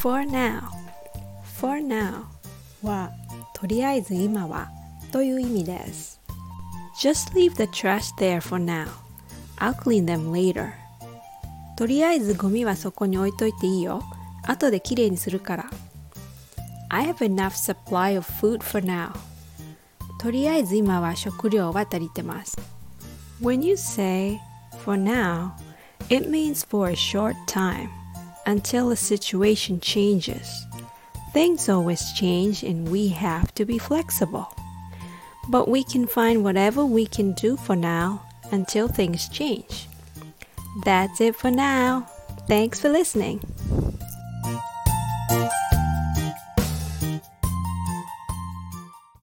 For now For now はとりあえず今はという意味です Just leave the trash there for now I'll clean them later とりあえずゴミはそこに置いといていいよ後できれいにするから I have enough supply of food for now とりあえず今は食料は足りてます When you say for now it means for a short time until a situation changes Things always change and we have to be flexible. But we can find whatever we can do for now until things change. That's it for now. Thanks for listening.